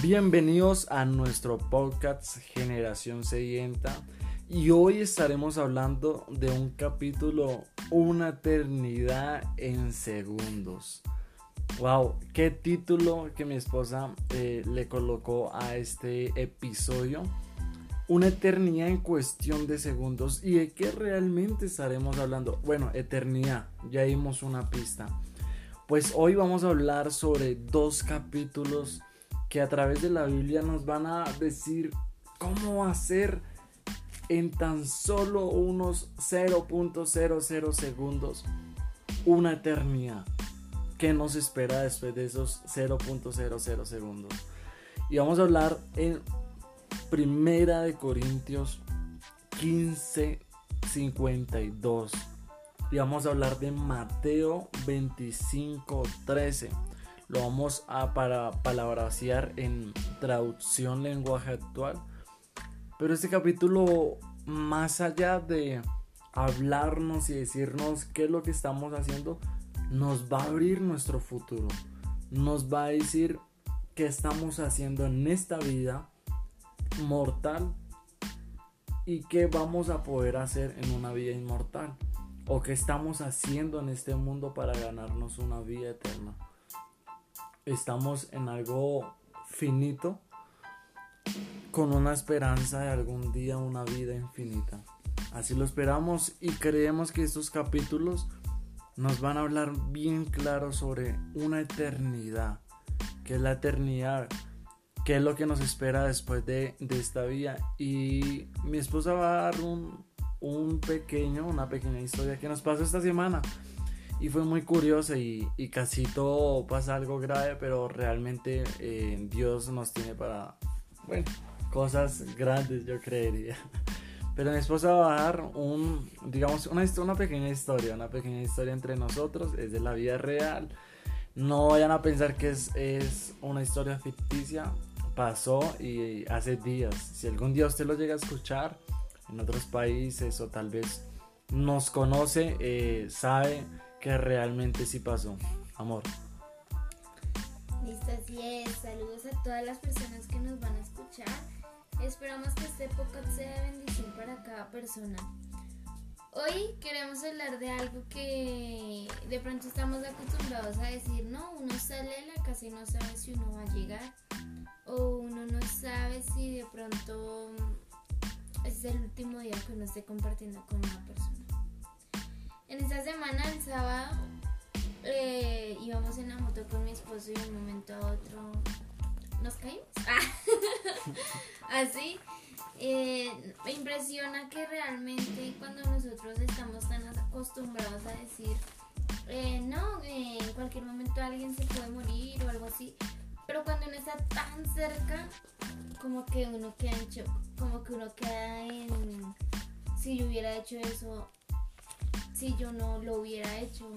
Bienvenidos a nuestro podcast Generación Sedienta y hoy estaremos hablando de un capítulo Una eternidad en segundos. Wow, qué título que mi esposa eh, le colocó a este episodio. Una eternidad en cuestión de segundos. ¿Y de qué realmente estaremos hablando? Bueno, eternidad, ya dimos una pista. Pues hoy vamos a hablar sobre dos capítulos que a través de la Biblia nos van a decir cómo hacer en tan solo unos 0.00 segundos una eternidad que nos espera después de esos 0.00 segundos. Y vamos a hablar en Primera de Corintios 15 52 y vamos a hablar de Mateo 25 13 lo vamos a para palabrasear en traducción lenguaje actual. Pero este capítulo, más allá de hablarnos y decirnos qué es lo que estamos haciendo, nos va a abrir nuestro futuro. Nos va a decir qué estamos haciendo en esta vida mortal y qué vamos a poder hacer en una vida inmortal. O qué estamos haciendo en este mundo para ganarnos una vida eterna estamos en algo finito con una esperanza de algún día una vida infinita. Así lo esperamos y creemos que estos capítulos nos van a hablar bien claro sobre una eternidad. ¿Qué es la eternidad? ¿Qué es lo que nos espera después de, esta vida? Y mi esposa va a dar un, un pequeño, una pequeña historia que nos pasó esta semana y fue muy curioso y, casi todo pasa algo grave, pero realmente eh, Dios nos tiene para, bueno, cosas grandes, yo creería. Pero mi esposa va a dar un, digamos, una, una pequeña historia, una pequeña historia entre nosotros, es de la vida real. No vayan a pensar que es, es una historia ficticia, pasó y hace días. Si algún día usted lo llega a escuchar en otros países o tal vez nos conoce, eh, sabe que realmente sí pasó. Amor. Listo, así es. Saludos a todas las personas que nos van a escuchar. Esperamos que esta época sea de bendición para cada persona. Hoy queremos hablar de algo que de pronto estamos acostumbrados a decir, no, uno sale de la casa y no sabe si uno va a llegar. O uno no sabe si de pronto es el último día que uno esté compartiendo con una persona. En esta semana, el sábado, eh, íbamos en la moto con mi esposo y de un momento a otro nos caímos. Así. Eh, me impresiona que realmente cuando nosotros estamos tan acostumbrados a decir, eh, no, en cualquier momento alguien se puede morir o algo así, pero cuando uno está tan cerca, como que uno queda en shock, como que uno queda en, si yo hubiera hecho eso, si yo no lo hubiera hecho.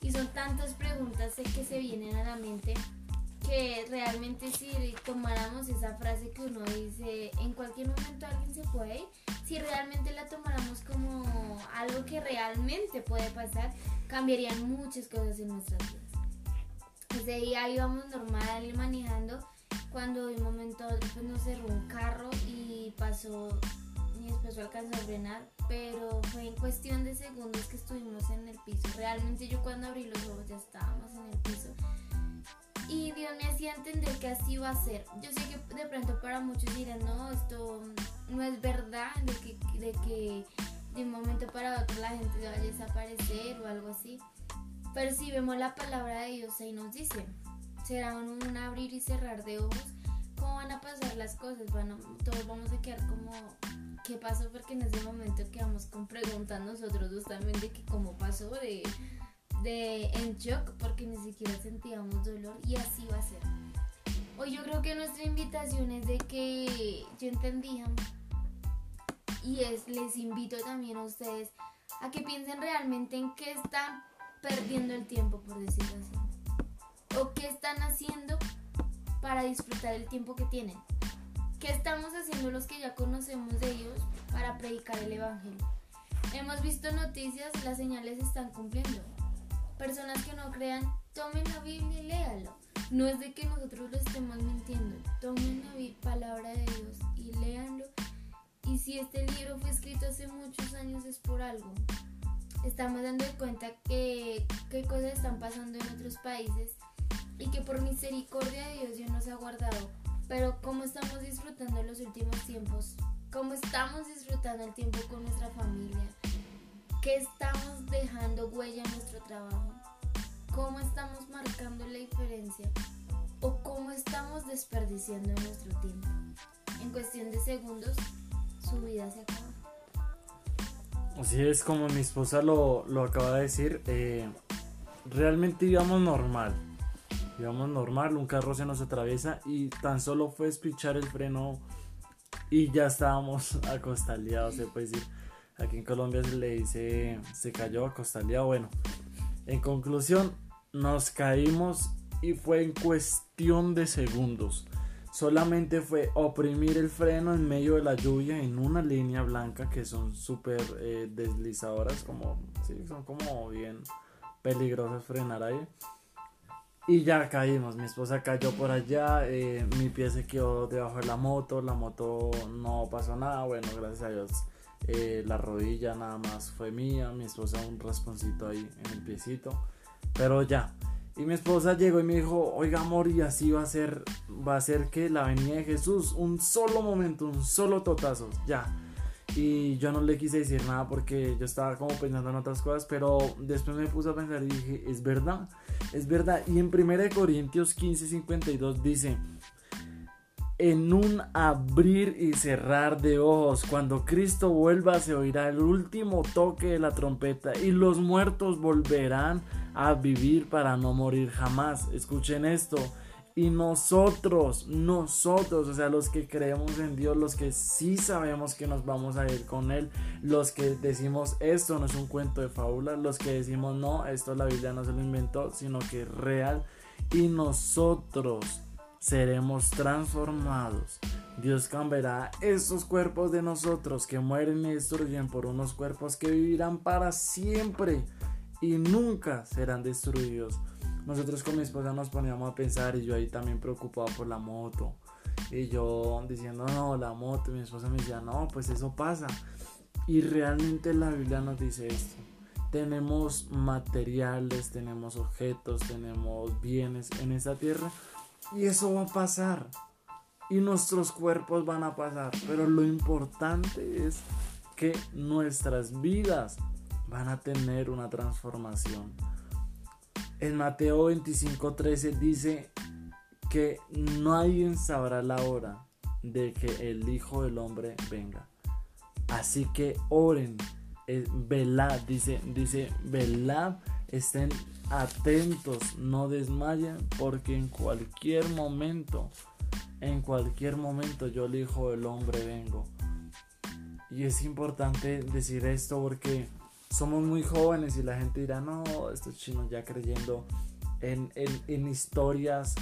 Y son tantas preguntas que se vienen a la mente que realmente si tomáramos esa frase que uno dice, en cualquier momento alguien se puede si realmente la tomáramos como algo que realmente puede pasar, cambiarían muchas cosas en nuestras vidas. Ese día íbamos normal manejando cuando de un momento a nos cerró un carro y pasó mi esposo alcanzó a frenar, pero fue en cuestión de segundos que estuvimos en el piso. Realmente yo cuando abrí los ojos ya estábamos en el piso. Y Dios me hacía entender que así iba a ser. Yo sé que de pronto para muchos dirán, no, esto no es verdad, de que, de que de un momento para otro la gente vaya a desaparecer o algo así. Pero si vemos la palabra de Dios ahí nos dice, será un, abrir y cerrar de ojos. ¿Cómo van a pasar las cosas? Todos vamos a quedar como qué pasó, porque en ese momento quedamos con preguntas nosotros de que cómo pasó, de, de en shock, porque ni siquiera sentíamos dolor y así va a ser. Hoy yo creo que nuestra invitación es de que yo entendía y es, les invito también a ustedes a que piensen realmente en qué están perdiendo el tiempo, por decirlo así. O qué están haciendo para disfrutar el tiempo que tienen. ¿Qué estamos haciendo los que ya conocemos de Dios para predicar el Evangelio? Hemos visto noticias, las señales están cumpliendo. Personas que no crean, tomen la Biblia y léalo. No es de que nosotros lo estemos mintiendo. Tomen la palabra de Dios y léanlo. Y si este libro fue escrito hace muchos años es por algo. Estamos dando cuenta que qué cosas están pasando en otros países y que por misericordia de Dios Dios nos ha guardado. Pero cómo estamos disfrutando los últimos tiempos, cómo estamos disfrutando el tiempo con nuestra familia, qué estamos dejando huella en nuestro trabajo, cómo estamos marcando la diferencia o cómo estamos desperdiciando nuestro tiempo. En cuestión de segundos, su vida se acaba. Así es como mi esposa lo, acaba de decir, eh, realmente íbamos normal, íbamos normal, un carro se nos atraviesa y tan solo fue espichar el freno y ya estábamos acostaleados, se puede decir. Aquí en Colombia se le dice, se cayó acostaleado. Bueno, en conclusión, nos caímos y fue en cuestión de segundos. Solamente fue oprimir el freno en medio de la lluvia en una línea blanca que son súper eh, deslizadoras, como, sí, son como bien peligrosas frenar ahí. Y ya caímos, mi esposa cayó por allá, eh, mi pie se quedó debajo de la moto, la moto no pasó nada, bueno, gracias a Dios. Eh, la rodilla nada más fue mía, mi esposa un rasponcito ahí en el piecito, pero ya, y mi esposa llegó y me dijo, oiga amor, y así va a ser, va a ser que la venida de Jesús, un solo momento, un solo totazo, ya. Y yo no le quise decir nada porque yo estaba como pensando en otras cosas, pero después me puse a pensar y dije, es verdad, es verdad. Y en 1 Corintios 15, 52 dice, en un abrir y cerrar de ojos. Cuando Cristo vuelva se oirá el último toque de la trompeta y los muertos volverán a vivir para no morir jamás. Escuchen esto. Y nosotros, nosotros, o sea, los que creemos en Dios, los que sí sabemos que nos vamos a ir con Él, los que decimos esto no es un cuento de fábula, los que decimos no, esto la Biblia no se lo inventó, sino que es real. Y nosotros seremos transformados. Dios cambiará esos cuerpos de nosotros que mueren y destruyen por unos cuerpos que vivirán para siempre y nunca serán destruidos. Nosotros con mi esposa nos poníamos a pensar y yo ahí también preocupado por la moto. Y yo diciendo, no, la moto. Y mi esposa me decía, no, pues eso pasa. Y realmente la Biblia nos dice esto. Tenemos materiales, tenemos objetos, tenemos bienes en esta tierra y eso va a pasar. Y nuestros cuerpos van a pasar. Pero lo importante es que nuestras vidas van a tener una transformación. En Mateo 25:13 dice que nadie sabrá la hora de que el Hijo del Hombre venga. Así que oren, eh, velad, dice, dice, velad, estén atentos, no desmayen, porque en cualquier momento, en cualquier momento yo el Hijo del Hombre vengo. Y es importante decir esto porque somos muy jóvenes y la gente dirá, no, estos chinos ya creyendo en, historias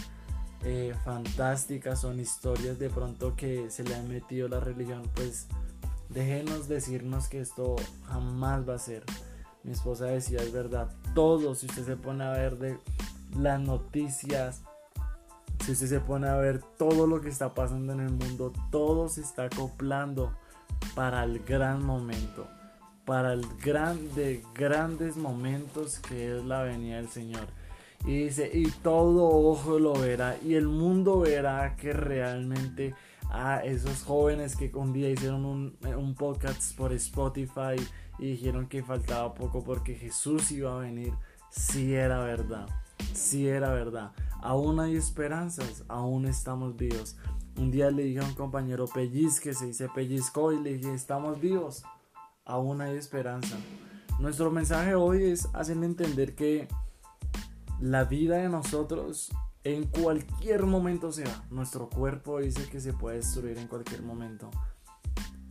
eh, fantásticas en historias de pronto que se le ha metido la religión, pues déjenos decirnos que esto jamás va a ser. Mi esposa decía, es verdad, todo, si usted se pone a ver de las noticias, si usted se pone a ver todo lo que está pasando en el mundo, todo se está acoplando para el gran momento, para el gran de grandes momentos que es la venida del Señor. Y dice, y todo ojo lo verá, y el mundo verá que realmente a esos jóvenes que un día hicieron un, un podcast por Spotify y dijeron que faltaba poco porque Jesús iba a venir, si era verdad, si era verdad. Aún hay esperanzas, aún estamos vivos. Un día le dije a un compañero pellizque, se dice pellizco y le dije, estamos vivos, aún hay esperanza. Nuestro mensaje hoy es hacerle entender que la vida de nosotros en cualquier momento se va. Nuestro cuerpo dice que se puede destruir en cualquier momento.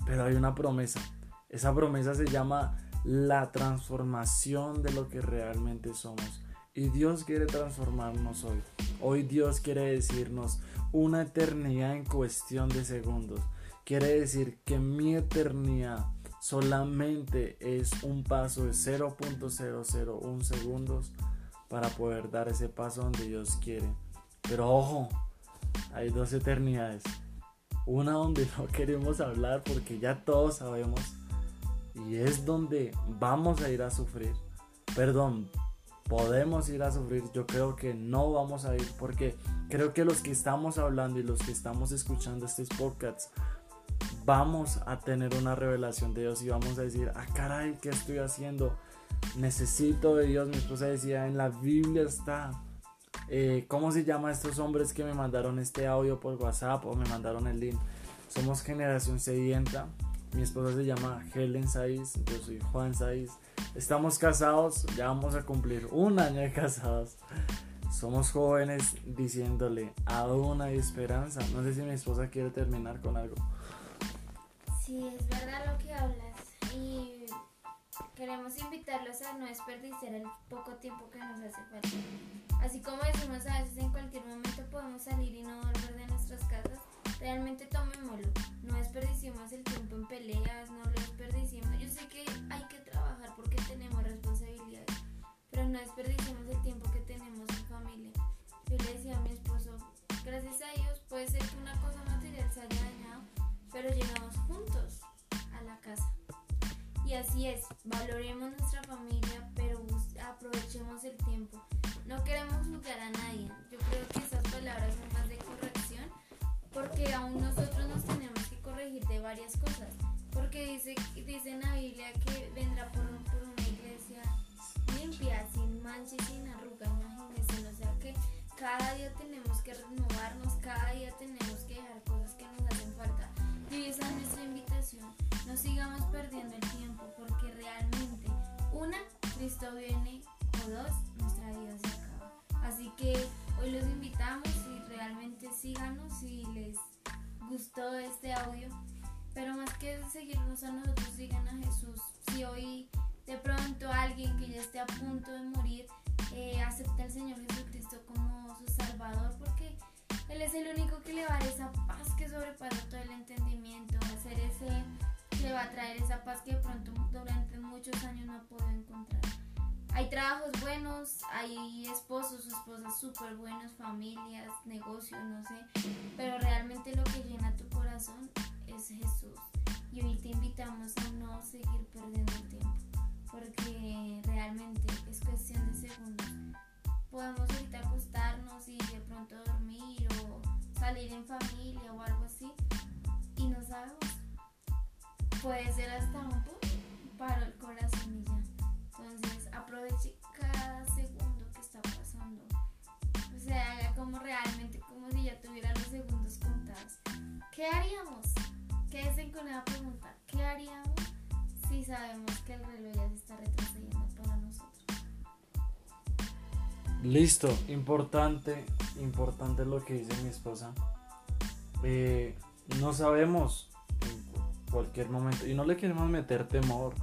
Pero hay una promesa. Esa promesa se llama la transformación de lo que realmente somos. Y Dios quiere transformarnos hoy. Hoy Dios quiere decirnos una eternidad en cuestión de segundos. Quiere decir que mi eternidad solamente es un paso de 0.001 segundos para poder dar ese paso donde Dios quiere. Pero ojo, hay dos eternidades. Una donde no queremos hablar porque ya todos sabemos y es donde vamos a ir a sufrir. Perdón, podemos ir a sufrir. Yo creo que no vamos a ir porque creo que los que estamos hablando y los que estamos escuchando estos podcasts vamos a tener una revelación de Dios y vamos a decir, ah caray, ¿qué estoy haciendo? Necesito de Dios. Mi esposa decía, en la Biblia está. Eh, ¿Cómo se llama estos hombres que me mandaron este audio por WhatsApp o me mandaron el link? Somos generación sedienta. Mi esposa se llama Helen Saiz, yo soy Juan Saiz. Estamos casados, ya vamos a cumplir un año de casados. Somos jóvenes diciéndole, aún hay esperanza. No sé si mi esposa quiere terminar con algo. Sí, es verdad lo que hablas. Y queremos invitarlos a no desperdiciar el poco tiempo que nos hace falta. Así como decimos a veces en cualquier momento podemos salir y no volver de nuestras casas realmente tomémoslo. No desperdiciemos el tiempo en peleas, no lo desperdiciemos. Yo sé que hay que trabajar porque tenemos familia, pero aprovechemos el tiempo. No queremos juzgar a nadie. Yo creo que esas palabras son más de corrección porque aún nosotros nos tenemos que corregir de varias cosas. Porque dice, dice en la Biblia que vendrá por, por una iglesia limpia, sin mancha y sin arruga, imagínense. O sea que cada día tenemos que renovarnos, cada día tenemos que dejar cosas que nos hacen falta. Y esa es nuestra invitación. No sigamos perdiendo el tiempo una, Cristo viene, o dos, nuestra vida se acaba. Así que hoy los invitamos realmente síganos si les gustó este audio. Pero más que seguirnos a nosotros, sigan a Jesús. Si hoy de pronto alguien que ya esté a punto de morir eh, acepta al Señor Jesucristo como su Salvador, porque Él es el único que le va a dar esa paz que sobrepasa todo el entendimiento, ser ese, le va a traer esa paz que de pronto durante muchos años no podido encontrar. Hay trabajos buenos, hay esposos esposas súper buenos, familias, negocios, no sé. Pero realmente lo que llena tu corazón es Jesús. Y hoy te invitamos a no seguir perdiendo el tiempo. Porque realmente es cuestión de segundos. Podemos ahorita acostarnos y de pronto dormir o salir en familia Puede ser hasta un paro el corazón y ya. Entonces aproveche cada segundo que está pasando. O sea, haga como realmente, como si ya tuviera los segundos contados. ¿Qué haríamos? Quédense con una pregunta. ¿Qué haríamos si sabemos que el reloj ya se está retrocediendo para nosotros? Listo, importante, importante lo que dice mi esposa. Eh, no sabemos cualquier momento y no le queremos meter temor.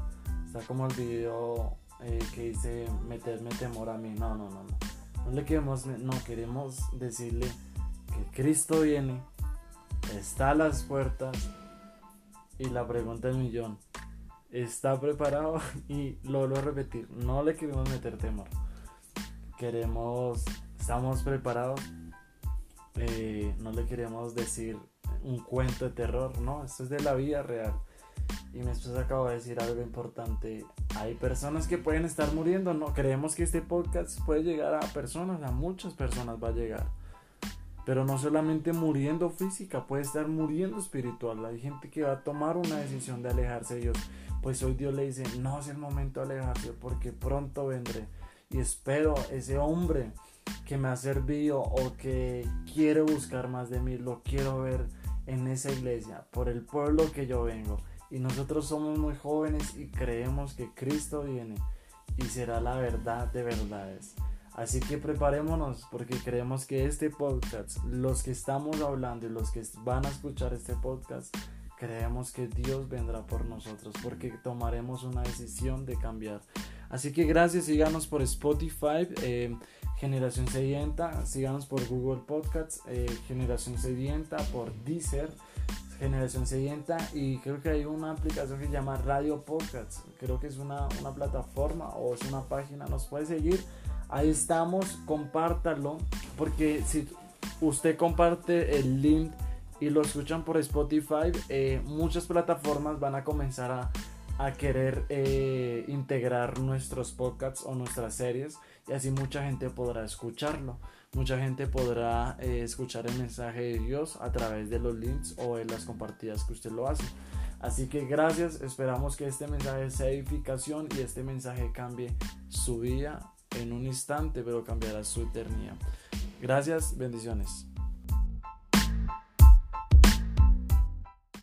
Está como el video eh, que dice meterme temor a mí. No, no, no, no. No le queremos, no queremos decirle que Cristo viene, está a las puertas y la pregunta del millón. ¿Está preparado? Y lo vuelvo a repetir, no le queremos meter temor. Queremos, estamos preparados. Eh, no le queremos decir un cuento de terror, no, esto es de la vida real. Y mi esposa acaba de decir algo importante. Hay personas que pueden estar muriendo. No creemos que este podcast puede llegar a personas, a muchas personas va a llegar. Pero no solamente muriendo física, puede estar muriendo espiritual. Hay gente que va a tomar una decisión de alejarse de Dios. Pues hoy Dios le dice, no es el momento de alejarse porque pronto vendré. Y espero ese hombre que me ha servido o que quiere buscar más de mí, lo quiero ver en esa iglesia, por el pueblo que yo vengo y nosotros somos muy jóvenes y creemos que Cristo viene y será la verdad de verdades. Así que preparémonos porque creemos que este podcast, los que estamos hablando y los que van a escuchar este podcast, creemos que Dios vendrá por nosotros porque tomaremos una decisión de cambiar. Así que gracias, síganos por Spotify, eh, Generación Sedienta, síganos por Google Podcasts, eh, Generación Sedienta, por Deezer. Generación Sedienta y creo que hay una aplicación que se llama Radio Podcasts. Creo que es una, una plataforma o es una página, nos puede seguir. Ahí estamos, compártalo, porque si usted comparte el link y lo escuchan por Spotify, eh, muchas plataformas van a comenzar a, a querer eh, integrar nuestros podcasts o nuestras series y así mucha gente podrá escucharlo. Mucha gente podrá eh, escuchar el mensaje de Dios a través de los links o de las compartidas que usted lo hace. Así que gracias, esperamos que este mensaje sea edificación y este mensaje cambie su vida en un instante, pero cambiará su eternidad. Gracias, bendiciones.